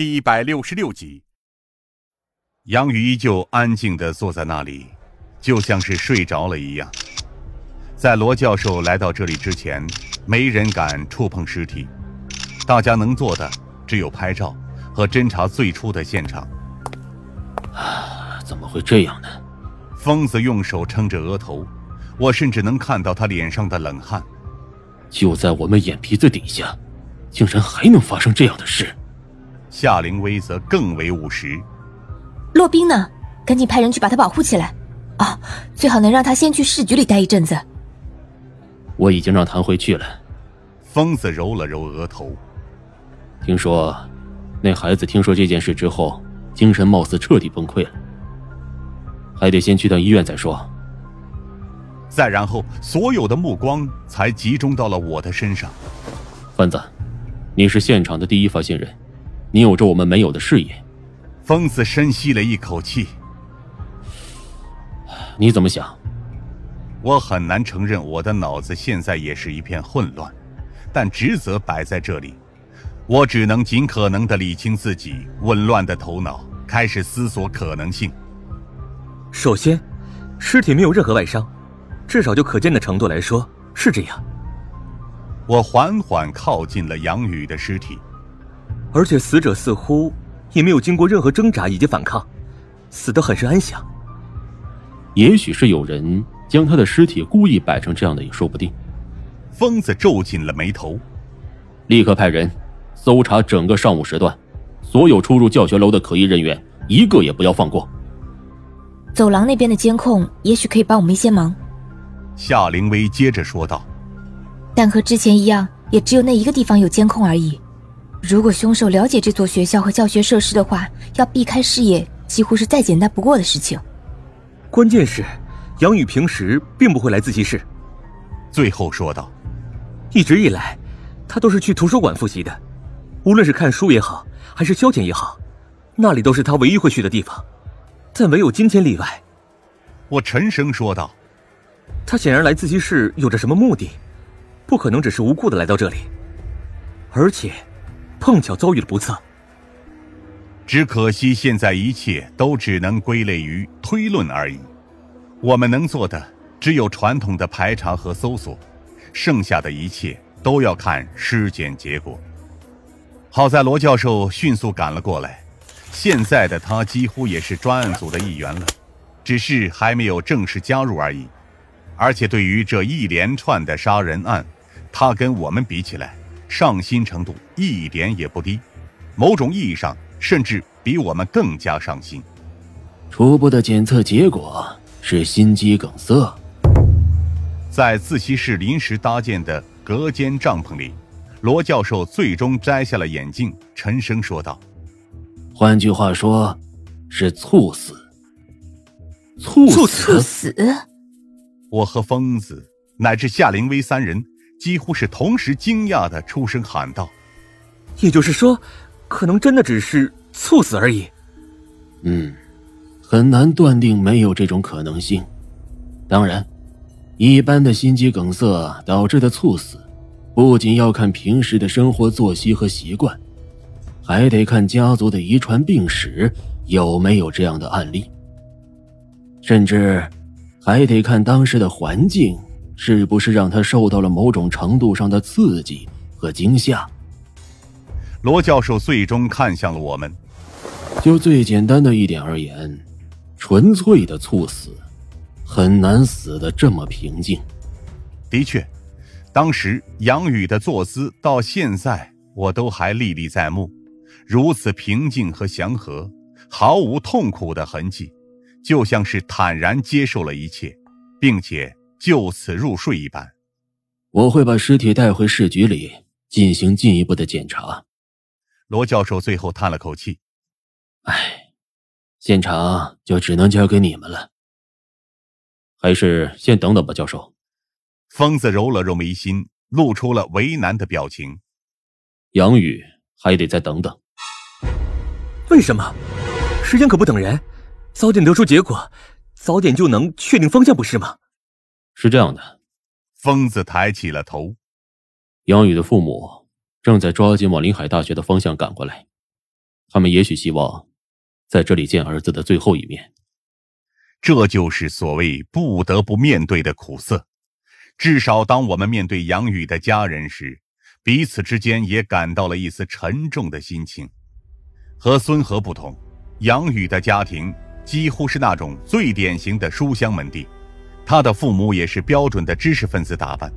第一百六十六集。杨宇依旧安静的坐在那里，就像是睡着了一样。在罗教授来到这里之前，没人敢触碰尸体，大家能做的只有拍照和侦查最初的现场。啊，怎么会这样呢？疯子用手撑着额头，我甚至能看到他脸上的冷汗。就在我们眼皮子底下，竟然还能发生这样的事。夏灵薇则更为务实。洛冰呢？赶紧派人去把他保护起来。啊，最好能让他先去市局里待一阵子。我已经让谭辉去了。疯子揉了揉额头。听说，那孩子听说这件事之后，精神貌似彻底崩溃了。还得先去趟医院再说。再然后，所有的目光才集中到了我的身上。范子，你是现场的第一发现人，你有着我们没有的事业。疯子深吸了一口气。你怎么想？我很难承认我的脑子现在也是一片混乱，但职责摆在这里，我只能尽可能的理清自己紊乱的头脑，开始思索可能性。首先，尸体没有任何外伤。至少就可见的程度来说是这样。我缓缓靠近了杨宇的尸体，而且死者似乎也没有经过任何挣扎以及反抗，死得很是安详。也许是有人将他的尸体故意摆成这样的，也说不定。疯子皱紧了眉头，立刻派人搜查整个上午时段，所有出入教学楼的可疑人员，一个也不要放过。走廊那边的监控也许可以帮我们一些忙。夏灵薇接着说道：“但和之前一样，也只有那一个地方有监控而已。如果凶手了解这座学校和教学设施的话，要避开视野几乎是再简单不过的事情。关键是，杨宇平时并不会来自习室。”最后说道：“一直以来，他都是去图书馆复习的，无论是看书也好，还是消遣也好，那里都是他唯一会去的地方。但唯有今天例外。”我沉声说道。他显然来自习室有着什么目的，不可能只是无故的来到这里，而且碰巧遭遇了不测。只可惜现在一切都只能归类于推论而已，我们能做的只有传统的排查和搜索，剩下的一切都要看尸检结果。好在罗教授迅速赶了过来，现在的他几乎也是专案组的一员了，只是还没有正式加入而已。而且对于这一连串的杀人案，他跟我们比起来，上心程度一点也不低，某种意义上甚至比我们更加上心。初步的检测结果是心肌梗塞。在自习室临时搭建的隔间帐篷里，罗教授最终摘下了眼镜，沉声说道：“换句话说，是猝死。猝死？猝死？”我和疯子乃至夏灵薇三人几乎是同时惊讶的出声喊道：“也就是说，可能真的只是猝死而已。”嗯，很难断定没有这种可能性。当然，一般的心肌梗塞导致的猝死，不仅要看平时的生活作息和习惯，还得看家族的遗传病史有没有这样的案例，甚至。还得看当时的环境是不是让他受到了某种程度上的刺激和惊吓。罗教授最终看向了我们。就最简单的一点而言，纯粹的猝死很难死得这么平静。的确，当时杨宇的坐姿到现在我都还历历在目，如此平静和祥和，毫无痛苦的痕迹。就像是坦然接受了一切，并且就此入睡一般。我会把尸体带回市局里进行进一步的检查。罗教授最后叹了口气：“唉，现场就只能交给你们了。还是先等等吧，教授。”疯子揉了揉眉心，露出了为难的表情。杨宇还得再等等。为什么？时间可不等人。早点得出结果，早点就能确定方向，不是吗？是这样的，疯子抬起了头。杨宇的父母正在抓紧往临海大学的方向赶过来。他们也许希望在这里见儿子的最后一面。这就是所谓不得不面对的苦涩。至少当我们面对杨宇的家人时，彼此之间也感到了一丝沉重的心情。和孙和不同，杨宇的家庭几乎是那种最典型的书香门第，他的父母也是标准的知识分子打扮，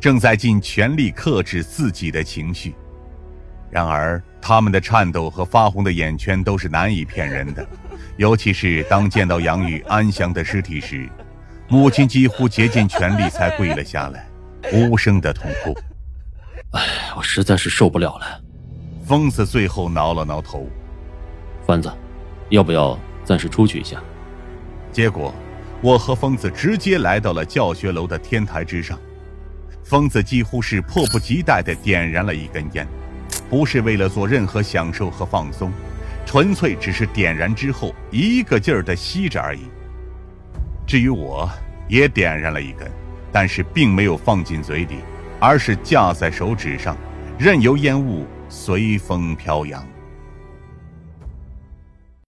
正在尽全力克制自己的情绪。然而，他们的颤抖和发红的眼圈都是难以骗人的，尤其是当见到杨宇安详的尸体时，母亲几乎竭尽全力才跪了下来，无声的痛哭。哎，我实在是受不了了。疯子最后挠了挠头，欢子，要不要暂时出去一下？结果，我和疯子直接来到了教学楼的天台之上，疯子几乎是迫不及待地点燃了一根烟。不是为了做任何享受和放松，纯粹只是点燃之后一个劲儿的吸着而已。至于我，也点燃了一根，但是并没有放进嘴里，而是架在手指上，任由烟雾随风飘扬。